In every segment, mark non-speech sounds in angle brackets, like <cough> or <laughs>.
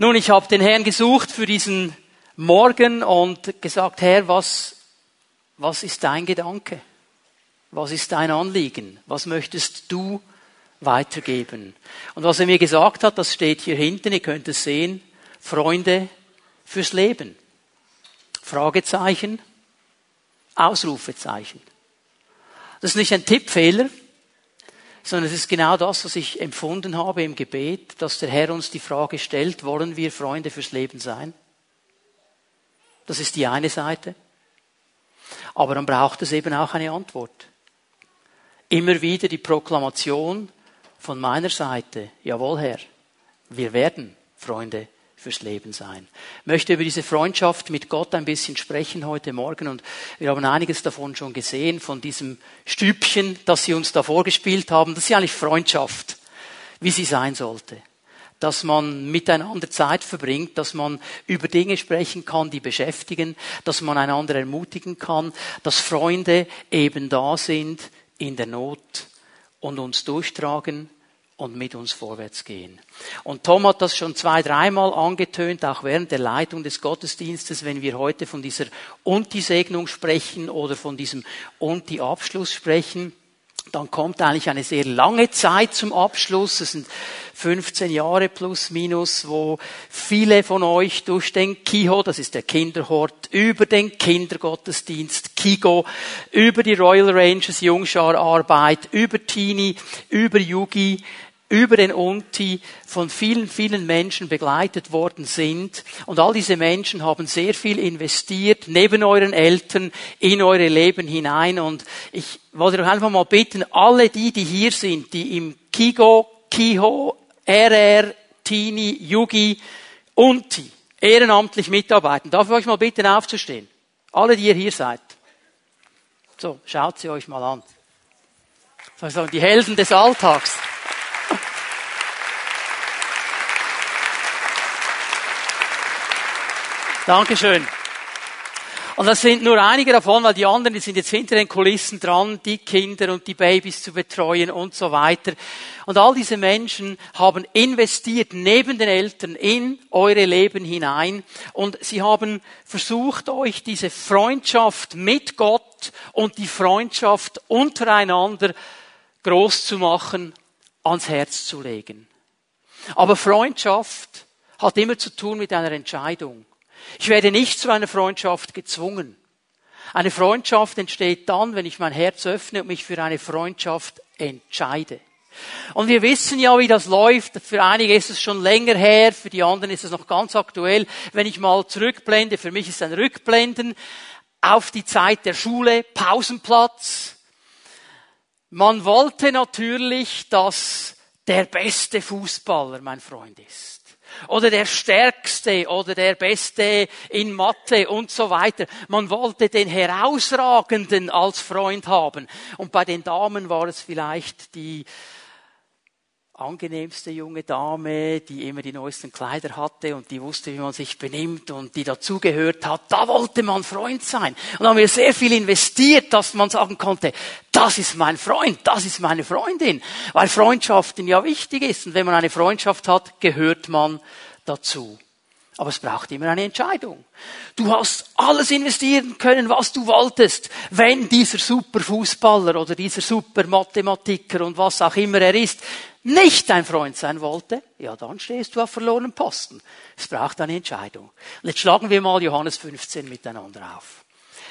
Nun, ich habe den Herrn gesucht für diesen Morgen und gesagt, Herr, was, was ist dein Gedanke? Was ist dein Anliegen? Was möchtest du weitergeben? Und was er mir gesagt hat, das steht hier hinten, ihr könnt es sehen, Freunde fürs Leben. Fragezeichen, Ausrufezeichen. Das ist nicht ein Tippfehler, sondern es ist genau das, was ich empfunden habe im Gebet, dass der Herr uns die Frage stellt, wollen wir Freunde fürs Leben sein? Das ist die eine Seite. Aber dann braucht es eben auch eine Antwort. Immer wieder die Proklamation von meiner Seite, jawohl Herr, wir werden Freunde fürs Leben sein. Ich möchte über diese Freundschaft mit Gott ein bisschen sprechen heute Morgen und wir haben einiges davon schon gesehen, von diesem Stübchen, das Sie uns da vorgespielt haben. Das ist ja eigentlich Freundschaft, wie sie sein sollte. Dass man miteinander Zeit verbringt, dass man über Dinge sprechen kann, die beschäftigen, dass man einander ermutigen kann, dass Freunde eben da sind in der Not und uns durchtragen und mit uns vorwärts gehen. Und Tom hat das schon zwei, dreimal angetönt, auch während der Leitung des Gottesdienstes, wenn wir heute von dieser Unti-Segnung sprechen oder von diesem Unti-Abschluss sprechen dann kommt eigentlich eine sehr lange Zeit zum Abschluss. Es sind 15 Jahre plus minus, wo viele von euch durch den Kiho, das ist der Kinderhort, über den Kindergottesdienst, Kigo, über die Royal Rangers Jungschar Arbeit, über Teenie, über Yugi, über den Unti von vielen, vielen Menschen begleitet worden sind. Und all diese Menschen haben sehr viel investiert, neben euren Eltern, in eure Leben hinein. Und ich wollte doch einfach mal bitten, alle die, die hier sind, die im Kigo, Kiho, RR, Tini, Yugi, Unti ehrenamtlich mitarbeiten. Darf ich euch mal bitten, aufzustehen? Alle, die ihr hier seid. So, schaut sie euch mal an. Sozusagen die Helden des Alltags. Dankeschön. Und das sind nur einige davon, weil die anderen, die sind jetzt hinter den Kulissen dran, die Kinder und die Babys zu betreuen und so weiter. Und all diese Menschen haben investiert neben den Eltern in eure Leben hinein und sie haben versucht, euch diese Freundschaft mit Gott und die Freundschaft untereinander groß zu machen, ans Herz zu legen. Aber Freundschaft hat immer zu tun mit einer Entscheidung. Ich werde nicht zu einer Freundschaft gezwungen. Eine Freundschaft entsteht dann, wenn ich mein Herz öffne und mich für eine Freundschaft entscheide. Und wir wissen ja, wie das läuft. Für einige ist es schon länger her, für die anderen ist es noch ganz aktuell. Wenn ich mal zurückblende, für mich ist ein Rückblenden auf die Zeit der Schule, Pausenplatz. Man wollte natürlich, dass der beste Fußballer mein Freund ist oder der Stärkste oder der Beste in Mathe und so weiter. Man wollte den Herausragenden als Freund haben. Und bei den Damen war es vielleicht die angenehmste junge Dame, die immer die neuesten Kleider hatte und die wusste, wie man sich benimmt und die dazugehört hat. Da wollte man Freund sein. Und haben wir sehr viel investiert, dass man sagen konnte, das ist mein Freund, das ist meine Freundin. Weil Freundschaften ja wichtig ist. Und wenn man eine Freundschaft hat, gehört man dazu. Aber es braucht immer eine Entscheidung. Du hast alles investieren können, was du wolltest. Wenn dieser Superfußballer oder dieser Supermathematiker und was auch immer er ist, nicht dein Freund sein wollte, ja, dann stehst du auf verlorenen Posten. Es braucht eine Entscheidung. Und jetzt schlagen wir mal Johannes 15 miteinander auf.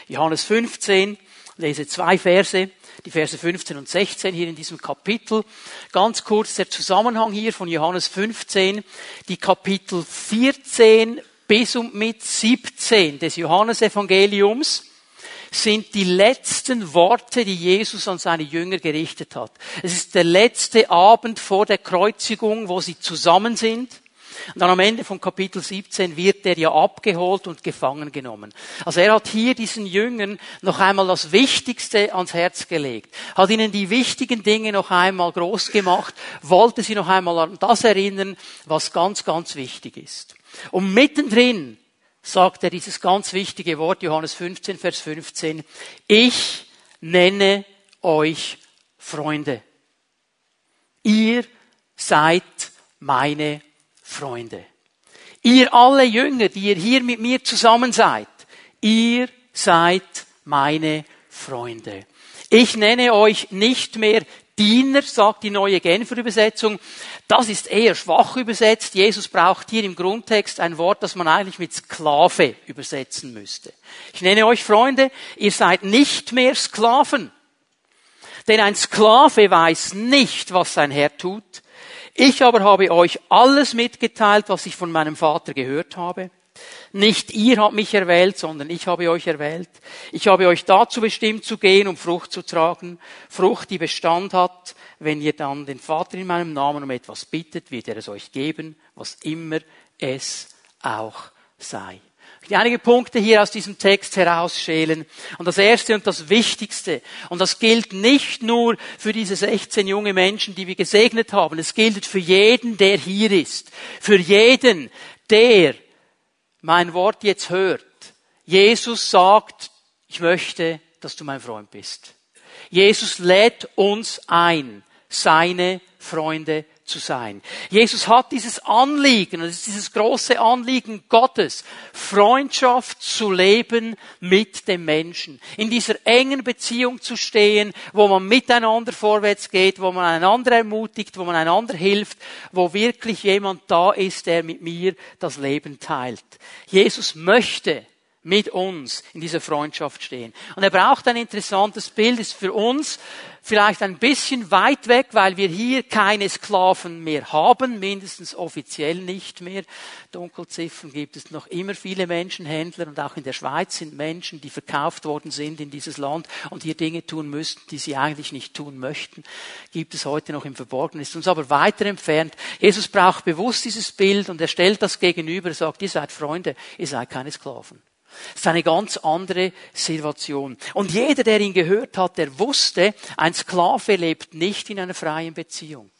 Johannes 15, lese zwei Verse, die Verse 15 und 16 hier in diesem Kapitel. Ganz kurz der Zusammenhang hier von Johannes 15, die Kapitel 14 bis und mit 17 des Johannesevangeliums sind die letzten Worte, die Jesus an seine Jünger gerichtet hat. Es ist der letzte Abend vor der Kreuzigung, wo sie zusammen sind. Und dann am Ende von Kapitel 17 wird er ja abgeholt und gefangen genommen. Also er hat hier diesen Jüngern noch einmal das Wichtigste ans Herz gelegt, hat ihnen die wichtigen Dinge noch einmal groß gemacht, wollte sie noch einmal an das erinnern, was ganz, ganz wichtig ist. Und mittendrin sagt er dieses ganz wichtige Wort, Johannes 15, Vers 15, ich nenne euch Freunde. Ihr seid meine Freunde. ihr alle Jünger, die ihr hier mit mir zusammen seid, ihr seid meine Freunde. Ich nenne euch nicht mehr Diener, sagt die neue Genfer Übersetzung. Das ist eher schwach übersetzt. Jesus braucht hier im Grundtext ein Wort, das man eigentlich mit Sklave übersetzen müsste. Ich nenne euch Freunde, ihr seid nicht mehr Sklaven. Denn ein Sklave weiß nicht, was sein Herr tut. Ich aber habe euch alles mitgeteilt, was ich von meinem Vater gehört habe. Nicht ihr habt mich erwählt, sondern ich habe euch erwählt. Ich habe euch dazu bestimmt zu gehen, um Frucht zu tragen. Frucht, die Bestand hat. Wenn ihr dann den Vater in meinem Namen um etwas bittet, wird er es euch geben, was immer es auch sei. Ich will einige Punkte hier aus diesem Text herausschälen. Und das erste und das wichtigste, und das gilt nicht nur für diese 16 junge Menschen, die wir gesegnet haben, es gilt für jeden, der hier ist. Für jeden, der mein Wort jetzt hört. Jesus sagt, ich möchte, dass du mein Freund bist. Jesus lädt uns ein, seine Freunde zu sein. Jesus hat dieses Anliegen, das ist dieses große Anliegen Gottes, Freundschaft zu leben mit dem Menschen. In dieser engen Beziehung zu stehen, wo man miteinander vorwärts geht, wo man einander ermutigt, wo man einander hilft, wo wirklich jemand da ist, der mit mir das Leben teilt. Jesus möchte mit uns in dieser Freundschaft stehen. Und er braucht ein interessantes Bild, ist für uns vielleicht ein bisschen weit weg, weil wir hier keine Sklaven mehr haben, mindestens offiziell nicht mehr. Dunkelziffern gibt es noch immer viele Menschenhändler und auch in der Schweiz sind Menschen, die verkauft worden sind in dieses Land und hier Dinge tun müssten, die sie eigentlich nicht tun möchten. Gibt es heute noch im Verborgenen, ist uns aber weiter entfernt. Jesus braucht bewusst dieses Bild und er stellt das gegenüber, er sagt, ihr seid Freunde, ihr seid keine Sklaven. Das ist eine ganz andere Situation. Und jeder, der ihn gehört hat, der wusste, ein Sklave lebt nicht in einer freien Beziehung.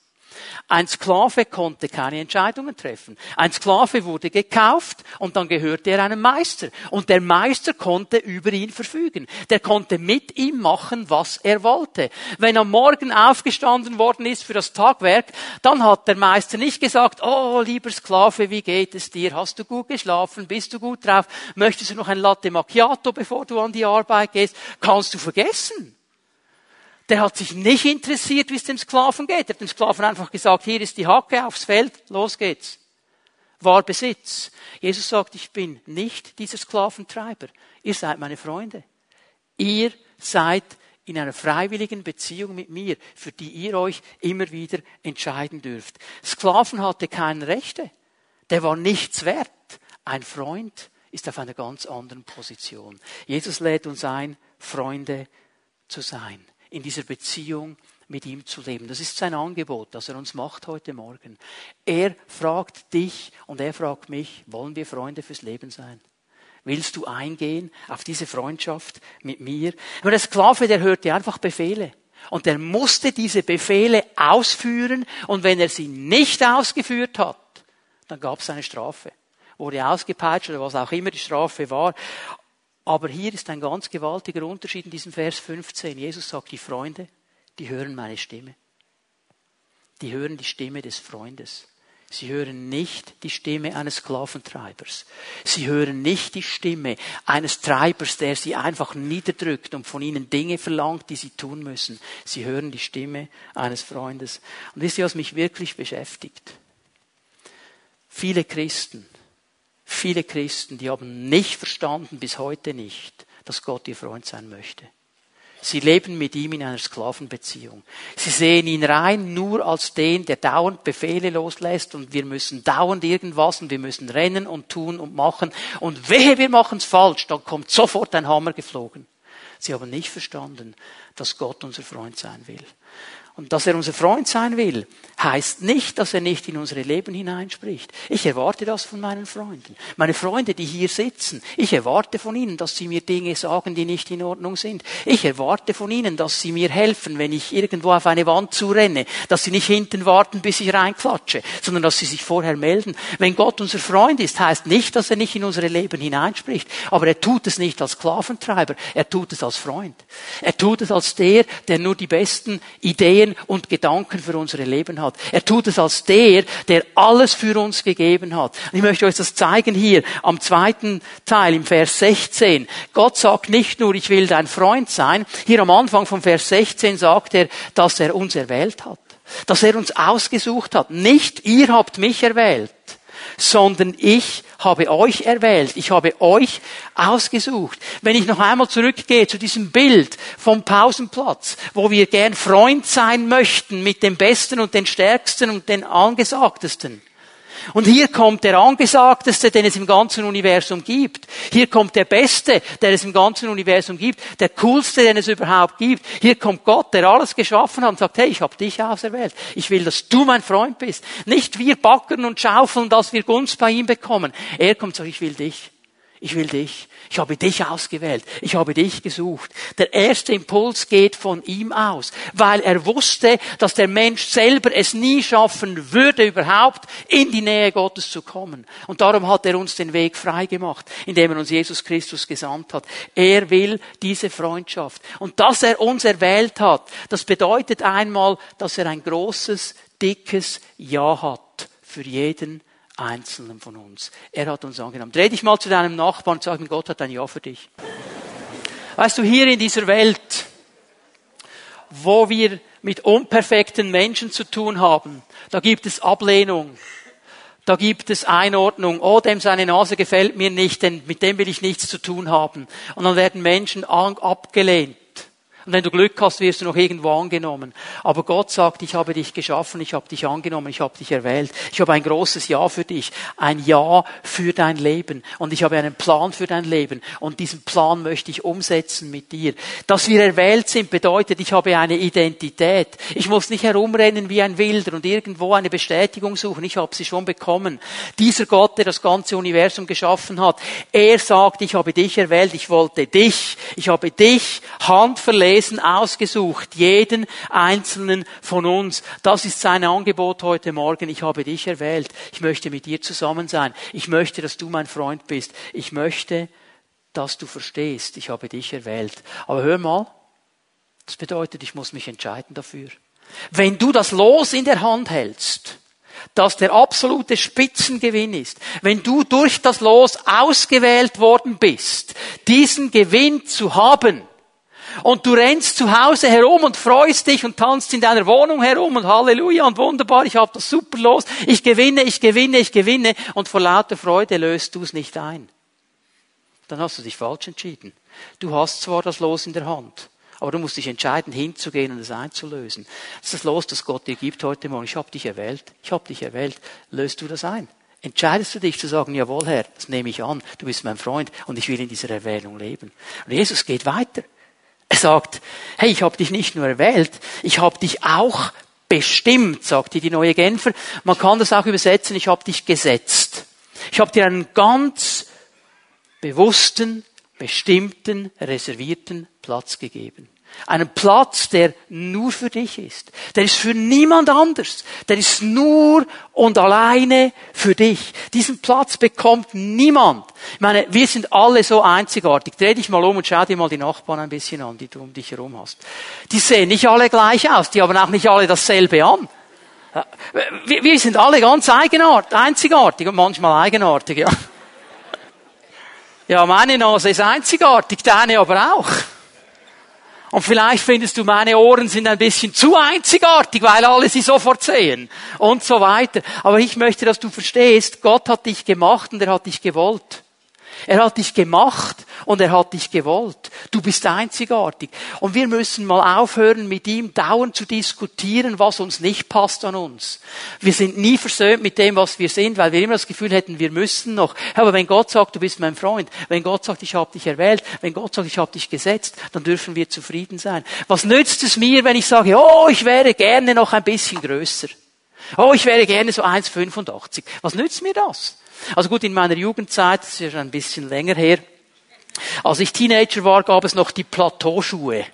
Ein Sklave konnte keine Entscheidungen treffen. Ein Sklave wurde gekauft und dann gehörte er einem Meister. Und der Meister konnte über ihn verfügen. Der konnte mit ihm machen, was er wollte. Wenn am Morgen aufgestanden worden ist für das Tagwerk, dann hat der Meister nicht gesagt, oh, lieber Sklave, wie geht es dir? Hast du gut geschlafen? Bist du gut drauf? Möchtest du noch ein Latte Macchiato, bevor du an die Arbeit gehst? Kannst du vergessen der hat sich nicht interessiert, wie es dem Sklaven geht. Er hat dem Sklaven einfach gesagt, hier ist die Hacke aufs Feld, los geht's. War Besitz. Jesus sagt, ich bin nicht dieser Sklaventreiber. Ihr seid meine Freunde. Ihr seid in einer freiwilligen Beziehung mit mir, für die ihr euch immer wieder entscheiden dürft. Sklaven hatte keine Rechte. Der war nichts wert. Ein Freund ist auf einer ganz anderen Position. Jesus lädt uns ein, Freunde zu sein in dieser Beziehung mit ihm zu leben. Das ist sein Angebot, das er uns macht heute Morgen. Er fragt dich und er fragt mich, wollen wir Freunde fürs Leben sein? Willst du eingehen auf diese Freundschaft mit mir? Aber der Sklave, der hörte einfach Befehle. Und er musste diese Befehle ausführen. Und wenn er sie nicht ausgeführt hat, dann gab es eine Strafe. Wurde ausgepeitscht oder was auch immer die Strafe war. Aber hier ist ein ganz gewaltiger Unterschied in diesem Vers 15. Jesus sagt, die Freunde, die hören meine Stimme. Die hören die Stimme des Freundes. Sie hören nicht die Stimme eines Sklaventreibers. Sie hören nicht die Stimme eines Treibers, der sie einfach niederdrückt und von ihnen Dinge verlangt, die sie tun müssen. Sie hören die Stimme eines Freundes. Und wisst ihr, was mich wirklich beschäftigt? Viele Christen Viele Christen, die haben nicht verstanden, bis heute nicht, dass Gott ihr Freund sein möchte. Sie leben mit ihm in einer Sklavenbeziehung. Sie sehen ihn rein nur als den, der dauernd Befehle loslässt und wir müssen dauernd irgendwas und wir müssen rennen und tun und machen. Und wehe, wir machen es falsch, dann kommt sofort ein Hammer geflogen. Sie haben nicht verstanden, dass Gott unser Freund sein will. Und dass er unser Freund sein will, heißt nicht, dass er nicht in unsere Leben hineinspricht. Ich erwarte das von meinen Freunden. Meine Freunde, die hier sitzen, ich erwarte von ihnen, dass sie mir Dinge sagen, die nicht in Ordnung sind. Ich erwarte von ihnen, dass sie mir helfen, wenn ich irgendwo auf eine Wand zurenne, dass sie nicht hinten warten, bis ich reinklatsche, sondern dass sie sich vorher melden. Wenn Gott unser Freund ist, heißt nicht, dass er nicht in unsere Leben hineinspricht, aber er tut es nicht als Sklaventreiber, er tut es als Freund. Er tut es als der, der nur die besten Ideen Ideen und Gedanken für unsere Leben hat. Er tut es als der, der alles für uns gegeben hat. Und ich möchte euch das zeigen hier am zweiten Teil im Vers 16. Gott sagt nicht nur, ich will dein Freund sein. Hier am Anfang vom Vers 16 sagt er, dass er uns erwählt hat. Dass er uns ausgesucht hat. Nicht ihr habt mich erwählt sondern ich habe euch erwählt, ich habe euch ausgesucht. Wenn ich noch einmal zurückgehe zu diesem Bild vom Pausenplatz, wo wir gern Freund sein möchten mit dem Besten und den Stärksten und den Angesagtesten, und hier kommt der Angesagteste, den es im ganzen Universum gibt. Hier kommt der Beste, der es im ganzen Universum gibt. Der Coolste, den es überhaupt gibt. Hier kommt Gott, der alles geschaffen hat und sagt, hey, ich habe dich auserwählt. Ich will, dass du mein Freund bist. Nicht wir backern und schaufeln, dass wir Gunst bei ihm bekommen. Er kommt und sagt, ich will dich. Ich will dich. Ich habe dich ausgewählt. Ich habe dich gesucht. Der erste Impuls geht von ihm aus, weil er wusste, dass der Mensch selber es nie schaffen würde, überhaupt in die Nähe Gottes zu kommen. Und darum hat er uns den Weg frei gemacht, indem er uns Jesus Christus gesandt hat. Er will diese Freundschaft. Und dass er uns erwählt hat, das bedeutet einmal, dass er ein großes, dickes Ja hat für jeden Einzelnen von uns. Er hat uns angenommen. Dreh dich mal zu deinem Nachbarn und sag ihm, Gott hat ein Ja für dich. Weißt du, hier in dieser Welt, wo wir mit unperfekten Menschen zu tun haben, da gibt es Ablehnung. Da gibt es Einordnung. Oh, dem seine Nase gefällt mir nicht, denn mit dem will ich nichts zu tun haben. Und dann werden Menschen abgelehnt. Und wenn du Glück hast, wirst du noch irgendwo angenommen. Aber Gott sagt, ich habe dich geschaffen, ich habe dich angenommen, ich habe dich erwählt. Ich habe ein großes Ja für dich, ein Ja für dein Leben. Und ich habe einen Plan für dein Leben. Und diesen Plan möchte ich umsetzen mit dir. Dass wir erwählt sind, bedeutet, ich habe eine Identität. Ich muss nicht herumrennen wie ein Wilder und irgendwo eine Bestätigung suchen. Ich habe sie schon bekommen. Dieser Gott, der das ganze Universum geschaffen hat, er sagt, ich habe dich erwählt, ich wollte dich, ich habe dich handverlegt Wesen ausgesucht, jeden einzelnen von uns. Das ist sein Angebot heute Morgen. Ich habe dich erwählt. Ich möchte mit dir zusammen sein. Ich möchte, dass du mein Freund bist. Ich möchte, dass du verstehst. Ich habe dich erwählt. Aber hör mal, das bedeutet, ich muss mich entscheiden dafür. Wenn du das Los in der Hand hältst, das der absolute Spitzengewinn ist, wenn du durch das Los ausgewählt worden bist, diesen Gewinn zu haben, und du rennst zu Hause herum und freust dich und tanzt in deiner Wohnung herum und Halleluja und wunderbar, ich habe das super los, ich gewinne, ich gewinne, ich gewinne und vor lauter Freude löst du es nicht ein. Dann hast du dich falsch entschieden. Du hast zwar das Los in der Hand, aber du musst dich entscheiden, hinzugehen und es einzulösen. Das ist das Los, das Gott dir gibt heute Morgen. Ich habe dich erwählt. Ich habe dich erwählt. Löst du das ein? Entscheidest du dich zu sagen, jawohl Herr, das nehme ich an, du bist mein Freund und ich will in dieser Erwählung leben. Und Jesus geht weiter. Er sagt, hey, ich habe dich nicht nur erwählt, ich habe dich auch bestimmt, sagt die neue Genfer. Man kann das auch übersetzen, ich habe dich gesetzt. Ich habe dir einen ganz bewussten, bestimmten, reservierten Platz gegeben. Einen Platz, der nur für dich ist. Der ist für niemand anders. Der ist nur und alleine für dich. Diesen Platz bekommt niemand. Ich meine, wir sind alle so einzigartig. Dreh dich mal um und schau dir mal die Nachbarn ein bisschen an, die du um dich herum hast. Die sehen nicht alle gleich aus. Die haben auch nicht alle dasselbe an. Wir sind alle ganz eigenartig, einzigartig und manchmal eigenartig, ja. Ja, meine Nase ist einzigartig, deine aber auch. Und vielleicht findest du, meine Ohren sind ein bisschen zu einzigartig, weil alle sie sofort sehen und so weiter. Aber ich möchte, dass du verstehst, Gott hat dich gemacht und er hat dich gewollt. Er hat dich gemacht und er hat dich gewollt. Du bist einzigartig. Und wir müssen mal aufhören, mit ihm dauernd zu diskutieren, was uns nicht passt an uns. Wir sind nie versöhnt mit dem, was wir sind, weil wir immer das Gefühl hätten, wir müssen noch. Aber wenn Gott sagt, du bist mein Freund, wenn Gott sagt, ich habe dich erwählt, wenn Gott sagt, ich habe dich gesetzt, dann dürfen wir zufrieden sein. Was nützt es mir, wenn ich sage, oh, ich wäre gerne noch ein bisschen größer? Oh, ich wäre gerne so 1,85. Was nützt mir das? Also gut, in meiner Jugendzeit, das ist ja schon ein bisschen länger her, als ich Teenager war, gab es noch die Plateauschuhe.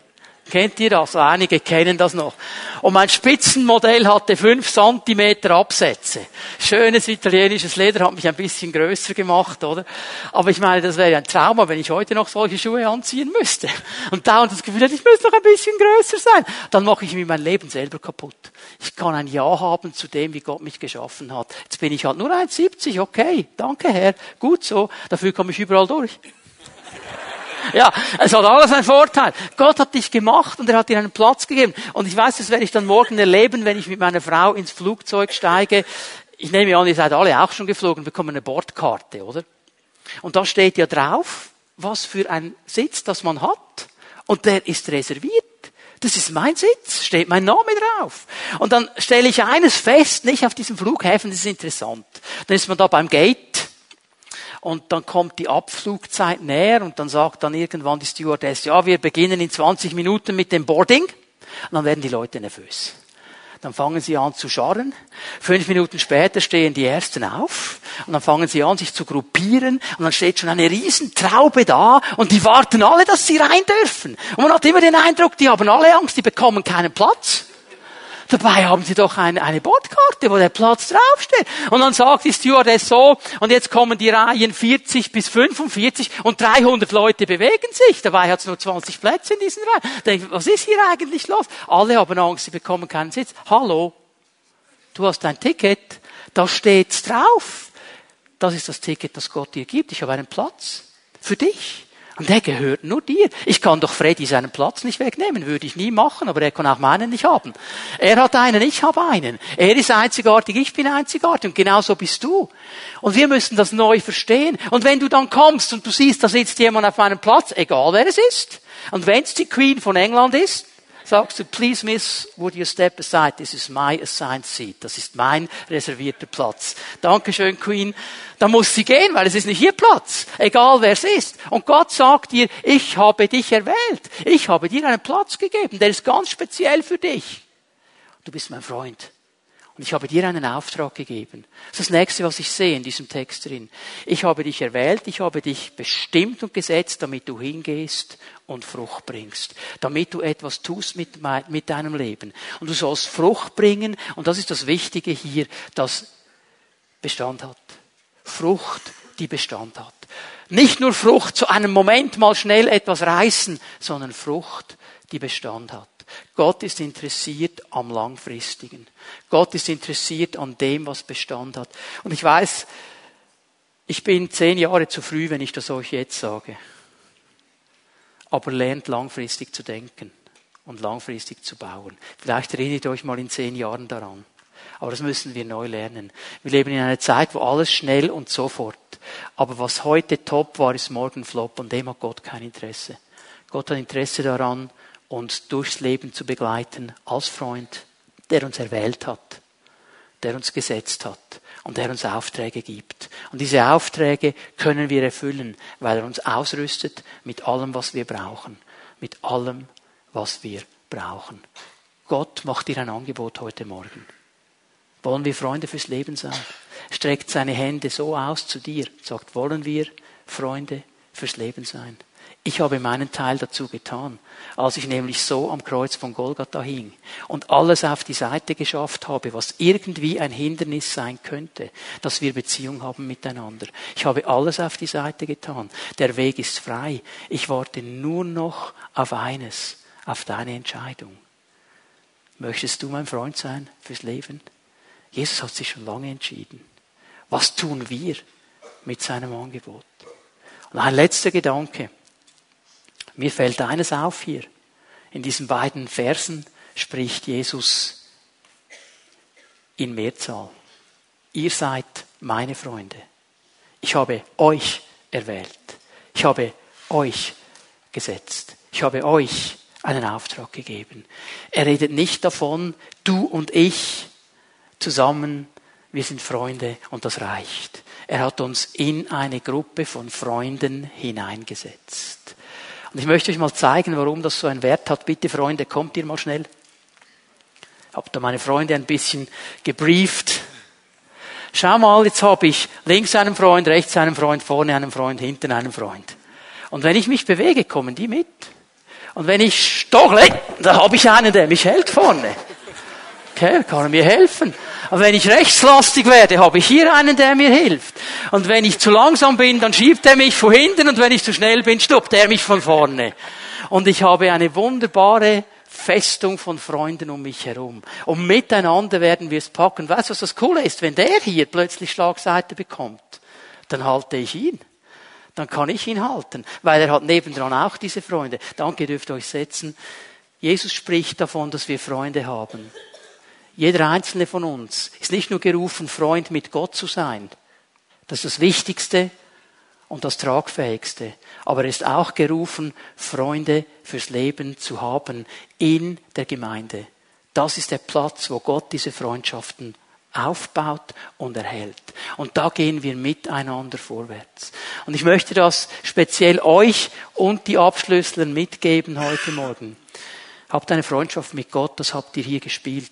Kennt ihr das? Einige kennen das noch. Und mein Spitzenmodell hatte fünf Zentimeter Absätze. Schönes italienisches Leder hat mich ein bisschen größer gemacht, oder? Aber ich meine, das wäre ein Trauma, wenn ich heute noch solche Schuhe anziehen müsste. Und dauernd das Gefühl ich müsste noch ein bisschen größer sein. Dann mache ich mir mein Leben selber kaputt. Ich kann ein Ja haben zu dem, wie Gott mich geschaffen hat. Jetzt bin ich halt nur 1,70, okay. Danke, Herr. Gut so. Dafür komme ich überall durch. Ja, es hat alles einen Vorteil. Gott hat dich gemacht und er hat dir einen Platz gegeben. Und ich weiß, das werde ich dann morgen erleben, wenn ich mit meiner Frau ins Flugzeug steige. Ich nehme an, ihr seid alle auch schon geflogen, bekommen eine Bordkarte, oder? Und da steht ja drauf, was für ein Sitz das man hat. Und der ist reserviert. Das ist mein Sitz, steht mein Name drauf. Und dann stelle ich eines fest, nicht auf diesem Flughäfen, das ist interessant. Dann ist man da beim Gate und dann kommt die Abflugzeit näher und dann sagt dann irgendwann die Stewardess, ja, wir beginnen in 20 Minuten mit dem Boarding. Und dann werden die Leute nervös. Dann fangen sie an zu scharren. Fünf Minuten später stehen die Ersten auf. Und dann fangen sie an, sich zu gruppieren. Und dann steht schon eine Riesentraube da. Und die warten alle, dass sie rein dürfen. Und man hat immer den Eindruck, die haben alle Angst, die bekommen keinen Platz. Dabei haben sie doch eine, eine Bordkarte, wo der Platz draufsteht. Und dann sagt die Stewardess so, und jetzt kommen die Reihen 40 bis 45 und 300 Leute bewegen sich. Dabei hat es nur 20 Plätze in diesen Reihen. Was ist hier eigentlich los? Alle haben Angst, sie bekommen keinen Sitz. Hallo, du hast ein Ticket, da steht's drauf. Das ist das Ticket, das Gott dir gibt. Ich habe einen Platz für dich. Und der gehört nur dir. Ich kann doch Freddy seinen Platz nicht wegnehmen, würde ich nie machen, aber er kann auch meinen nicht haben. Er hat einen, ich habe einen. Er ist einzigartig, ich bin einzigartig und genauso bist du. Und wir müssen das neu verstehen. Und wenn du dann kommst und du siehst, da sitzt jemand auf meinem Platz, egal wer es ist, und wenn es die Queen von England ist, sagst du, please miss, would you step aside? This is my assigned seat. Das ist mein reservierter Platz. Dankeschön, Queen. Da muss sie gehen, weil es ist nicht ihr Platz. Egal wer es ist. Und Gott sagt dir, ich habe dich erwählt. Ich habe dir einen Platz gegeben. Der ist ganz speziell für dich. Du bist mein Freund. Und ich habe dir einen Auftrag gegeben. Das ist das nächste, was ich sehe in diesem Text drin. Ich habe dich erwählt, ich habe dich bestimmt und gesetzt, damit du hingehst und Frucht bringst. Damit du etwas tust mit, mit deinem Leben. Und du sollst Frucht bringen, und das ist das Wichtige hier, das Bestand hat. Frucht, die Bestand hat. Nicht nur Frucht zu einem Moment mal schnell etwas reißen, sondern Frucht, die Bestand hat. Gott ist interessiert am Langfristigen. Gott ist interessiert an dem, was Bestand hat. Und ich weiß, ich bin zehn Jahre zu früh, wenn ich das euch jetzt sage. Aber lernt langfristig zu denken und langfristig zu bauen. Vielleicht erinnert ihr euch mal in zehn Jahren daran. Aber das müssen wir neu lernen. Wir leben in einer Zeit, wo alles schnell und sofort. Aber was heute top war, ist morgen flop. Und dem hat Gott kein Interesse. Gott hat Interesse daran, uns durchs Leben zu begleiten als Freund, der uns erwählt hat, der uns gesetzt hat und der uns Aufträge gibt. Und diese Aufträge können wir erfüllen, weil er uns ausrüstet mit allem, was wir brauchen. Mit allem, was wir brauchen. Gott macht dir ein Angebot heute Morgen. Wollen wir Freunde fürs Leben sein? Streckt seine Hände so aus zu dir, sagt, wollen wir Freunde fürs Leben sein? Ich habe meinen Teil dazu getan, als ich nämlich so am Kreuz von Golgatha hing und alles auf die Seite geschafft habe, was irgendwie ein Hindernis sein könnte, dass wir Beziehung haben miteinander. Ich habe alles auf die Seite getan. Der Weg ist frei. Ich warte nur noch auf eines, auf deine Entscheidung. Möchtest du mein Freund sein fürs Leben? Jesus hat sich schon lange entschieden. Was tun wir mit seinem Angebot? Und ein letzter Gedanke. Mir fällt eines auf hier. In diesen beiden Versen spricht Jesus in Mehrzahl. Ihr seid meine Freunde. Ich habe euch erwählt. Ich habe euch gesetzt. Ich habe euch einen Auftrag gegeben. Er redet nicht davon, du und ich zusammen, wir sind Freunde und das reicht. Er hat uns in eine Gruppe von Freunden hineingesetzt. Und ich möchte euch mal zeigen, warum das so einen Wert hat. Bitte, Freunde, kommt ihr mal schnell. Ich habe da meine Freunde ein bisschen gebrieft. Schau mal, jetzt habe ich links einen Freund, rechts einen Freund, vorne einen Freund, hinten einen Freund. Und wenn ich mich bewege, kommen die mit. Und wenn ich stochle, <laughs> da habe ich einen, der mich hält vorne. Okay, kann er mir helfen. Aber wenn ich rechtslastig werde, habe ich hier einen, der mir hilft. Und wenn ich zu langsam bin, dann schiebt er mich von hinten und wenn ich zu schnell bin, stoppt er mich von vorne. Und ich habe eine wunderbare Festung von Freunden um mich herum. Und miteinander werden wir es packen. Weißt du, was das Coole ist? Wenn der hier plötzlich Schlagseite bekommt, dann halte ich ihn. Dann kann ich ihn halten, weil er hat nebendran auch diese Freunde. Danke, ihr dürft euch setzen. Jesus spricht davon, dass wir Freunde haben. Jeder einzelne von uns ist nicht nur gerufen, Freund mit Gott zu sein. Das ist das Wichtigste und das Tragfähigste. Aber er ist auch gerufen, Freunde fürs Leben zu haben in der Gemeinde. Das ist der Platz, wo Gott diese Freundschaften aufbaut und erhält. Und da gehen wir miteinander vorwärts. Und ich möchte das speziell euch und die Abschlüsseln mitgeben heute Morgen. Habt eine Freundschaft mit Gott, das habt ihr hier gespielt.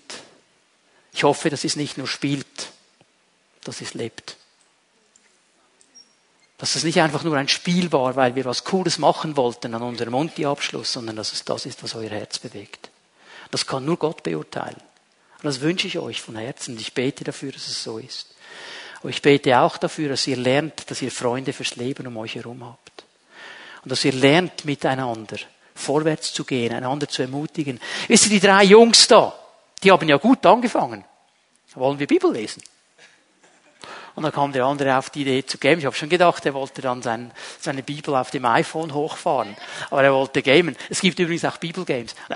Ich hoffe, dass es nicht nur spielt, dass es lebt. Dass es nicht einfach nur ein Spiel war, weil wir was Cooles machen wollten an unserem Monti-Abschluss, sondern dass es das ist, was euer Herz bewegt. Das kann nur Gott beurteilen. Und das wünsche ich euch von Herzen. Ich bete dafür, dass es so ist. Aber ich bete auch dafür, dass ihr lernt, dass ihr Freunde fürs Leben um euch herum habt. Und dass ihr lernt, miteinander vorwärts zu gehen, einander zu ermutigen. Wisst ihr, die drei Jungs da, die haben ja gut angefangen. Wollen wir Bibel lesen? Und dann kam der andere auf die Idee zu gamen. Ich habe schon gedacht, er wollte dann sein, seine Bibel auf dem iPhone hochfahren. Aber er wollte gamen. Es gibt übrigens auch Bibelgames. <laughs>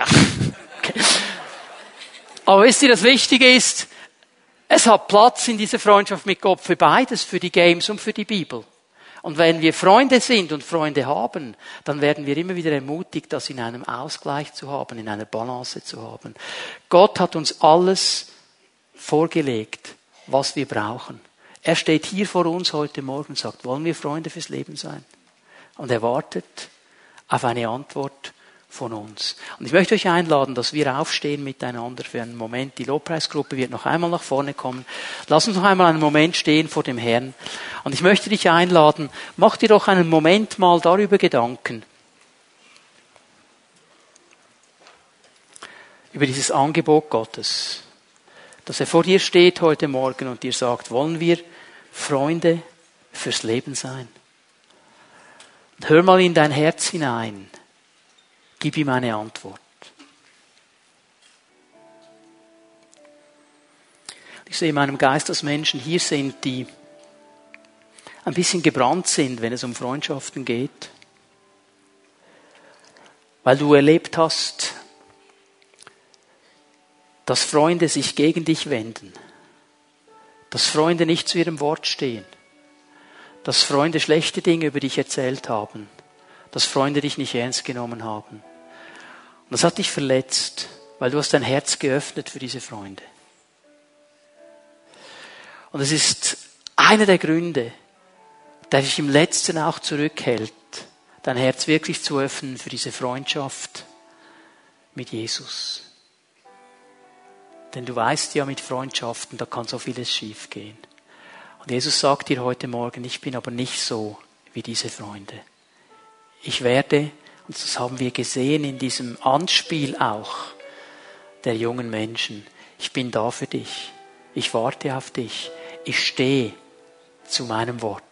Aber wisst ihr, das Wichtige ist, es hat Platz in dieser Freundschaft mit Gott für beides, für die Games und für die Bibel. Und wenn wir Freunde sind und Freunde haben, dann werden wir immer wieder ermutigt, das in einem Ausgleich zu haben, in einer Balance zu haben. Gott hat uns alles vorgelegt, was wir brauchen. Er steht hier vor uns heute Morgen und sagt, wollen wir Freunde fürs Leben sein? Und er wartet auf eine Antwort von uns. Und ich möchte euch einladen, dass wir aufstehen miteinander für einen Moment. Die Lobpreisgruppe wird noch einmal nach vorne kommen. Lass uns noch einmal einen Moment stehen vor dem Herrn. Und ich möchte dich einladen, mach dir doch einen Moment mal darüber Gedanken. Über dieses Angebot Gottes. Dass er vor dir steht heute Morgen und dir sagt, wollen wir Freunde fürs Leben sein? Und hör mal in dein Herz hinein. Gib ihm eine Antwort. Ich sehe in meinem Geist, dass Menschen hier sind, die ein bisschen gebrannt sind, wenn es um Freundschaften geht. Weil du erlebt hast, dass Freunde sich gegen dich wenden. Dass Freunde nicht zu ihrem Wort stehen. Dass Freunde schlechte Dinge über dich erzählt haben. Dass Freunde dich nicht ernst genommen haben. Und das hat dich verletzt, weil du hast dein Herz geöffnet für diese Freunde. Und es ist einer der Gründe, der dich im Letzten auch zurückhält, dein Herz wirklich zu öffnen für diese Freundschaft mit Jesus. Denn du weißt ja, mit Freundschaften, da kann so vieles schiefgehen. Und Jesus sagt dir heute Morgen, ich bin aber nicht so wie diese Freunde. Ich werde und das haben wir gesehen in diesem Anspiel auch der jungen Menschen. Ich bin da für dich. Ich warte auf dich. Ich stehe zu meinem Wort.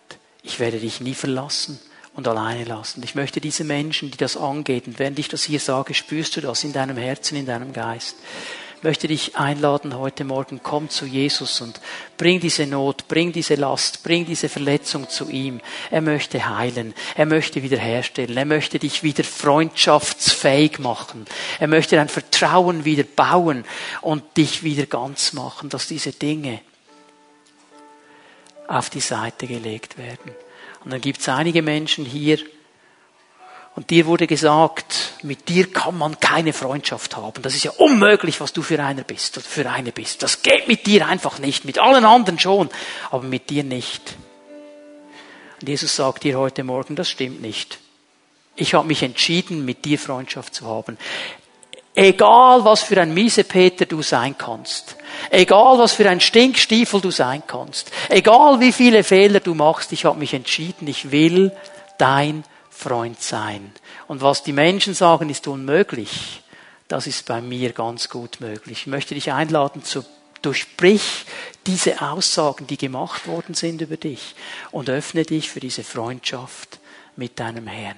Ich werde dich nie verlassen und alleine lassen. Ich möchte diese Menschen, die das angeht, und während ich das hier sage, spürst du das in deinem Herzen, in deinem Geist möchte dich einladen heute Morgen, komm zu Jesus und bring diese Not, bring diese Last, bring diese Verletzung zu ihm. Er möchte heilen, er möchte wiederherstellen, er möchte dich wieder freundschaftsfähig machen, er möchte dein Vertrauen wieder bauen und dich wieder ganz machen, dass diese Dinge auf die Seite gelegt werden. Und dann gibt es einige Menschen hier, und dir wurde gesagt, mit dir kann man keine Freundschaft haben. Das ist ja unmöglich, was du für einer bist oder für eine bist. Das geht mit dir einfach nicht. Mit allen anderen schon, aber mit dir nicht. Und Jesus sagt dir heute Morgen, das stimmt nicht. Ich habe mich entschieden, mit dir Freundschaft zu haben. Egal, was für ein Miesepeter du sein kannst. Egal, was für ein Stinkstiefel du sein kannst. Egal, wie viele Fehler du machst. Ich habe mich entschieden, ich will dein Freund sein. Und was die Menschen sagen, ist unmöglich. Das ist bei mir ganz gut möglich. Ich möchte dich einladen zu durchbrich diese Aussagen, die gemacht worden sind über dich und öffne dich für diese Freundschaft mit deinem Herrn.